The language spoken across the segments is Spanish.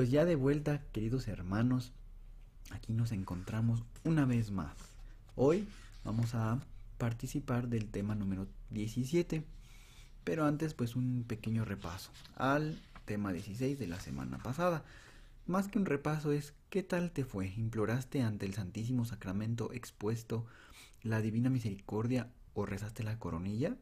Pues ya de vuelta, queridos hermanos, aquí nos encontramos una vez más. Hoy vamos a participar del tema número 17, pero antes pues un pequeño repaso al tema 16 de la semana pasada. Más que un repaso es ¿qué tal te fue? ¿Imploraste ante el Santísimo Sacramento expuesto la Divina Misericordia o rezaste la coronilla?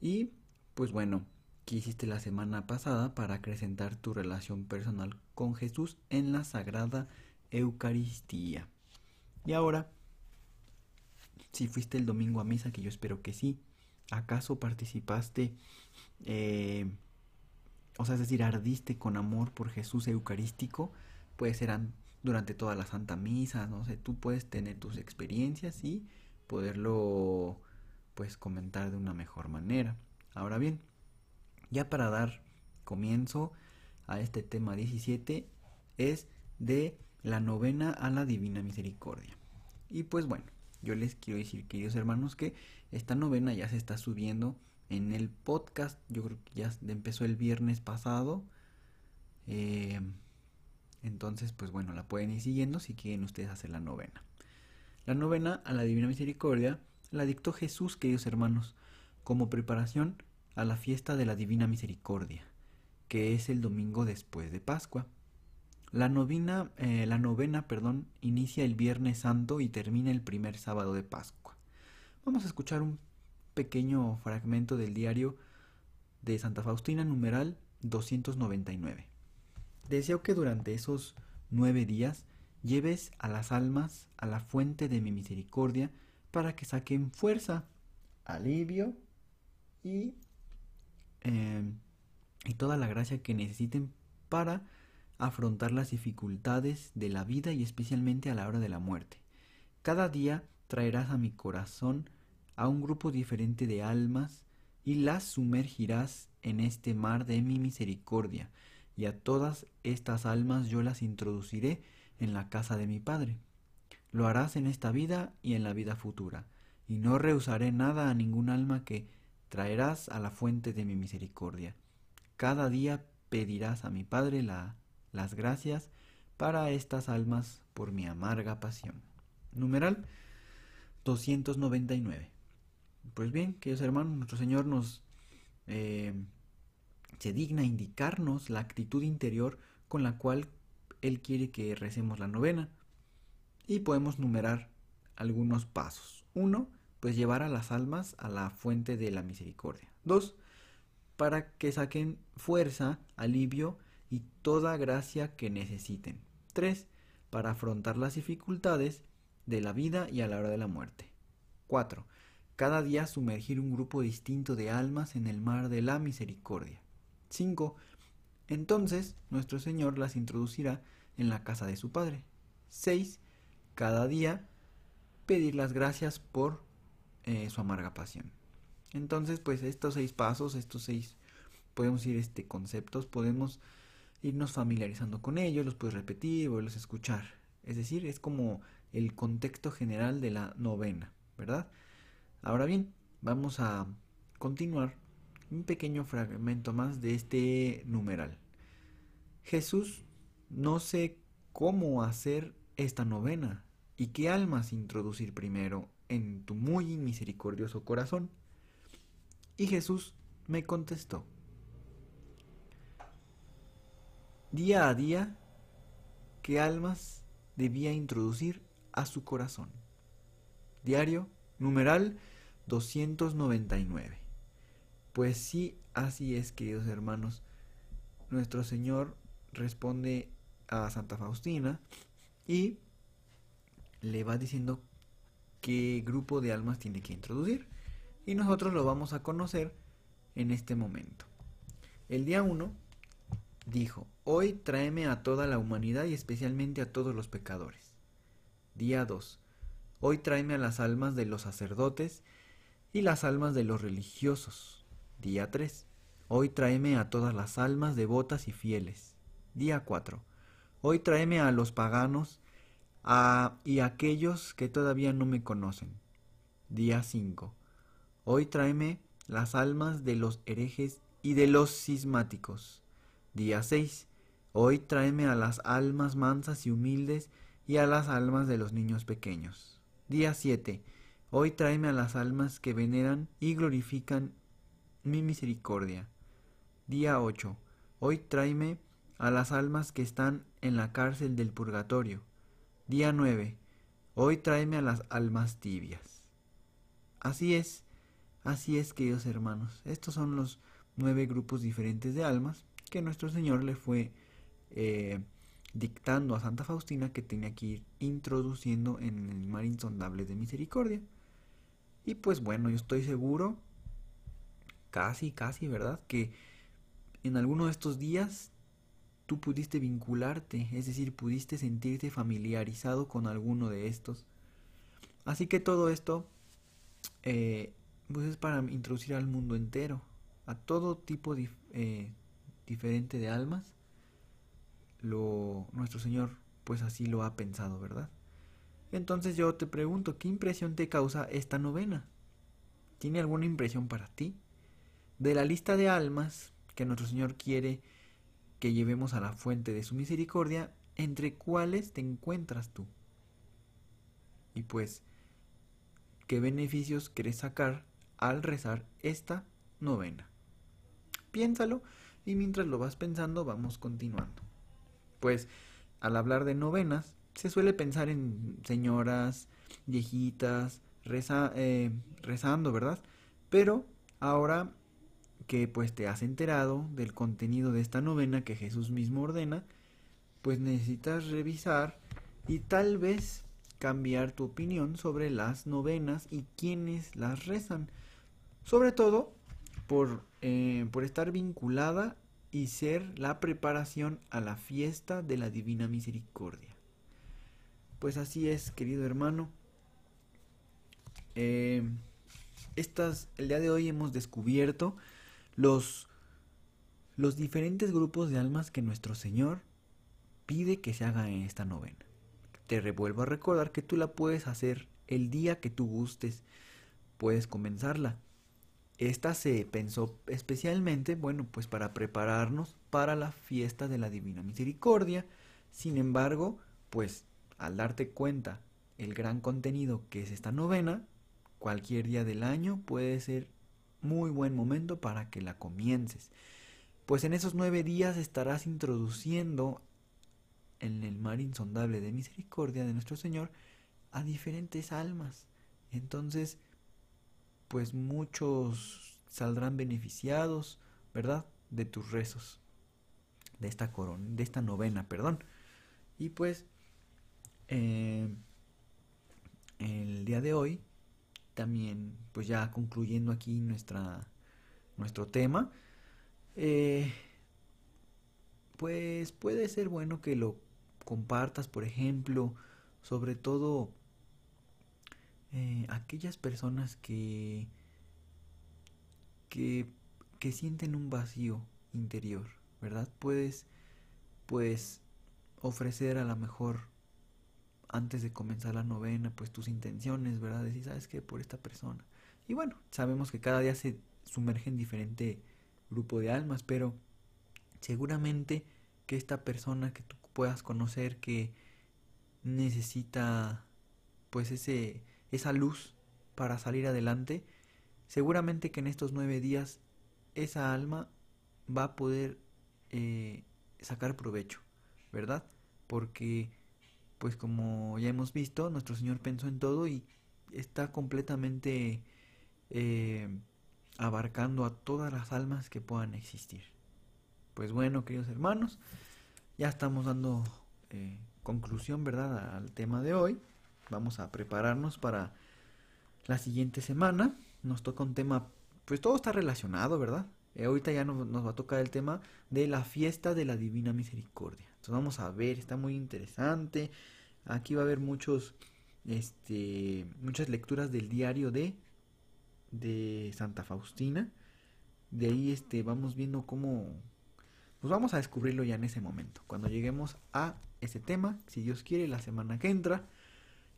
Y pues bueno, ¿Qué hiciste la semana pasada para acrecentar tu relación personal con Jesús en la Sagrada Eucaristía. Y ahora, si fuiste el domingo a misa, que yo espero que sí, ¿acaso participaste, eh, o sea, es decir, ardiste con amor por Jesús Eucarístico? Puede ser durante toda la Santa Misa, no sé, tú puedes tener tus experiencias y poderlo, pues, comentar de una mejor manera. Ahora bien, ya para dar comienzo a este tema 17 es de la novena a la Divina Misericordia. Y pues bueno, yo les quiero decir, queridos hermanos, que esta novena ya se está subiendo en el podcast. Yo creo que ya empezó el viernes pasado. Eh, entonces, pues bueno, la pueden ir siguiendo si quieren ustedes hacer la novena. La novena a la Divina Misericordia la dictó Jesús, queridos hermanos, como preparación a la fiesta de la Divina Misericordia, que es el domingo después de Pascua. La, novena, eh, la novena perdón, inicia el Viernes Santo y termina el primer sábado de Pascua. Vamos a escuchar un pequeño fragmento del diario de Santa Faustina, numeral 299. Deseo que durante esos nueve días lleves a las almas a la fuente de mi misericordia para que saquen fuerza, alivio y Em, y toda la gracia que necesiten para afrontar las dificultades de la vida y especialmente a la hora de la muerte. Cada día traerás a mi corazón a un grupo diferente de almas y las sumergirás en este mar de mi misericordia, y a todas estas almas yo las introduciré en la casa de mi Padre. Lo harás en esta vida y en la vida futura, y no rehusaré nada a ningún alma que traerás a la fuente de mi misericordia. Cada día pedirás a mi Padre las gracias para estas almas por mi amarga pasión. Numeral 299. Pues bien, queridos hermanos, nuestro Señor nos eh, se digna indicarnos la actitud interior con la cual Él quiere que recemos la novena. Y podemos numerar algunos pasos. Uno, pues llevar a las almas a la fuente de la misericordia. Dos, para que saquen fuerza, alivio y toda gracia que necesiten. Tres, para afrontar las dificultades de la vida y a la hora de la muerte. Cuatro, cada día sumergir un grupo distinto de almas en el mar de la misericordia. Cinco, entonces nuestro Señor las introducirá en la casa de su Padre. Seis, cada día pedir las gracias por eh, su amarga pasión. Entonces, pues estos seis pasos, estos seis, podemos ir este conceptos, podemos irnos familiarizando con ellos, los puedes repetir, volverlos a escuchar. Es decir, es como el contexto general de la novena, ¿verdad? Ahora bien, vamos a continuar un pequeño fragmento más de este numeral. Jesús no sé cómo hacer esta novena y qué almas introducir primero en tu muy misericordioso corazón. Y Jesús me contestó, día a día, ¿qué almas debía introducir a su corazón? Diario, numeral 299. Pues sí, así es, queridos hermanos. Nuestro Señor responde a Santa Faustina y le va diciendo qué grupo de almas tiene que introducir. Y nosotros lo vamos a conocer en este momento. El día 1 dijo, Hoy tráeme a toda la humanidad y especialmente a todos los pecadores. Día 2. Hoy tráeme a las almas de los sacerdotes y las almas de los religiosos. Día 3. Hoy tráeme a todas las almas devotas y fieles. Día 4. Hoy tráeme a los paganos a, y aquellos que todavía no me conocen. Día 5. Hoy tráeme las almas de los herejes y de los cismáticos. Día 6. Hoy tráeme a las almas mansas y humildes y a las almas de los niños pequeños. Día 7. Hoy tráeme a las almas que veneran y glorifican mi misericordia. Día 8. Hoy tráeme a las almas que están en la cárcel del purgatorio. Día 9. Hoy tráeme a las almas tibias. Así es, así es, queridos hermanos. Estos son los nueve grupos diferentes de almas que nuestro Señor le fue eh, dictando a Santa Faustina que tenía que ir introduciendo en el mar insondable de misericordia. Y pues bueno, yo estoy seguro, casi, casi, ¿verdad? Que en alguno de estos días pudiste vincularte, es decir, pudiste sentirte familiarizado con alguno de estos. Así que todo esto eh, pues es para introducir al mundo entero, a todo tipo eh, diferente de almas, lo, nuestro Señor pues así lo ha pensado, ¿verdad? Entonces yo te pregunto, ¿qué impresión te causa esta novena? ¿Tiene alguna impresión para ti? De la lista de almas que nuestro Señor quiere que llevemos a la fuente de su misericordia, entre cuáles te encuentras tú. Y pues, ¿qué beneficios quieres sacar al rezar esta novena? Piénsalo y mientras lo vas pensando vamos continuando. Pues al hablar de novenas se suele pensar en señoras, viejitas, eh, rezando, ¿verdad? Pero ahora que pues te has enterado del contenido de esta novena que Jesús mismo ordena, pues necesitas revisar y tal vez cambiar tu opinión sobre las novenas y quienes las rezan. Sobre todo por, eh, por estar vinculada y ser la preparación a la fiesta de la Divina Misericordia. Pues así es, querido hermano. Eh, estas, el día de hoy hemos descubierto los, los diferentes grupos de almas que nuestro Señor pide que se haga en esta novena. Te revuelvo a recordar que tú la puedes hacer el día que tú gustes. Puedes comenzarla esta se pensó especialmente, bueno, pues para prepararnos para la fiesta de la Divina Misericordia. Sin embargo, pues al darte cuenta el gran contenido que es esta novena, cualquier día del año puede ser muy buen momento para que la comiences. Pues en esos nueve días estarás introduciendo en el mar insondable de misericordia de nuestro Señor a diferentes almas. Entonces, pues muchos saldrán beneficiados, ¿verdad? De tus rezos, de esta corona, de esta novena, perdón. Y pues eh, el día de hoy, también, pues ya concluyendo aquí nuestra, nuestro tema, eh, pues puede ser bueno que lo compartas, por ejemplo, sobre todo eh, aquellas personas que, que, que sienten un vacío interior, ¿verdad? Puedes, pues, ofrecer a lo mejor antes de comenzar la novena, pues tus intenciones, ¿verdad? Decir, ¿sabes qué? Por esta persona. Y bueno, sabemos que cada día se sumerge en diferente grupo de almas, pero seguramente que esta persona que tú puedas conocer que necesita pues ese esa luz para salir adelante, seguramente que en estos nueve días esa alma va a poder eh, sacar provecho, ¿verdad? Porque, pues como ya hemos visto, nuestro Señor pensó en todo y está completamente eh, abarcando a todas las almas que puedan existir. Pues bueno, queridos hermanos, ya estamos dando eh, conclusión, ¿verdad?, al tema de hoy. Vamos a prepararnos para la siguiente semana. Nos toca un tema, pues todo está relacionado, ¿verdad? Eh, ahorita ya nos, va a tocar el tema de la fiesta de la Divina Misericordia. Entonces vamos a ver, está muy interesante. Aquí va a haber muchos, este, muchas lecturas del diario de, de Santa Faustina. De ahí este, vamos viendo cómo, pues vamos a descubrirlo ya en ese momento, cuando lleguemos a ese tema, si Dios quiere, la semana que entra.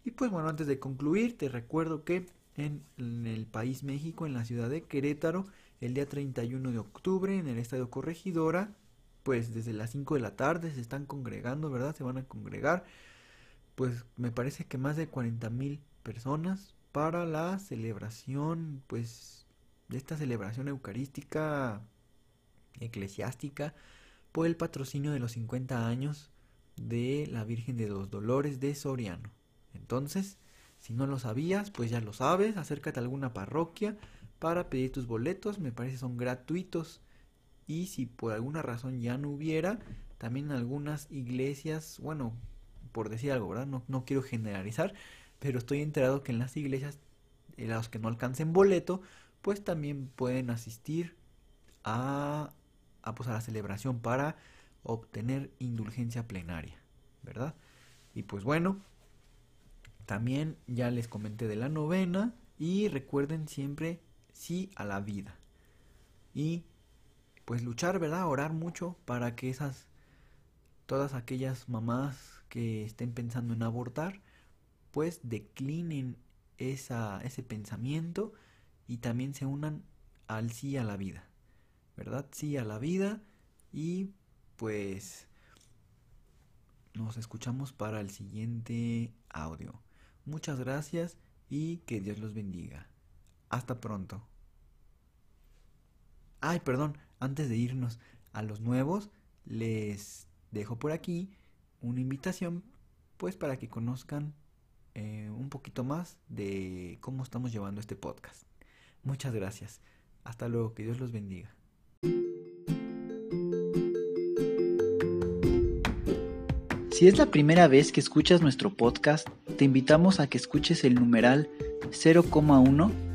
Y pues bueno, antes de concluir, te recuerdo que en el país México, en la ciudad de Querétaro, el día 31 de octubre, en el Estadio Corregidora, pues desde las 5 de la tarde se están congregando, ¿verdad? Se van a congregar, pues me parece que más de 40 mil personas para la celebración, pues, de esta celebración eucarística eclesiástica por el patrocinio de los 50 años de la Virgen de los Dolores de Soriano. Entonces, si no lo sabías, pues ya lo sabes, acércate a alguna parroquia para pedir tus boletos, me parece son gratuitos. Y si por alguna razón ya no hubiera, también algunas iglesias, bueno, por decir algo, ¿verdad? No, no quiero generalizar, pero estoy enterado que en las iglesias, en los que no alcancen boleto, pues también pueden asistir a, a, pues a la celebración para obtener indulgencia plenaria, ¿verdad? Y pues bueno, también ya les comenté de la novena y recuerden siempre sí a la vida. Y pues luchar, ¿verdad? Orar mucho para que esas todas aquellas mamás que estén pensando en abortar, pues declinen esa, ese pensamiento y también se unan al sí a la vida, ¿verdad? Sí a la vida y pues nos escuchamos para el siguiente audio. Muchas gracias y que Dios los bendiga. Hasta pronto. Ay, perdón, antes de irnos a los nuevos, les dejo por aquí una invitación, pues para que conozcan eh, un poquito más de cómo estamos llevando este podcast. Muchas gracias. Hasta luego, que Dios los bendiga. Si es la primera vez que escuchas nuestro podcast, te invitamos a que escuches el numeral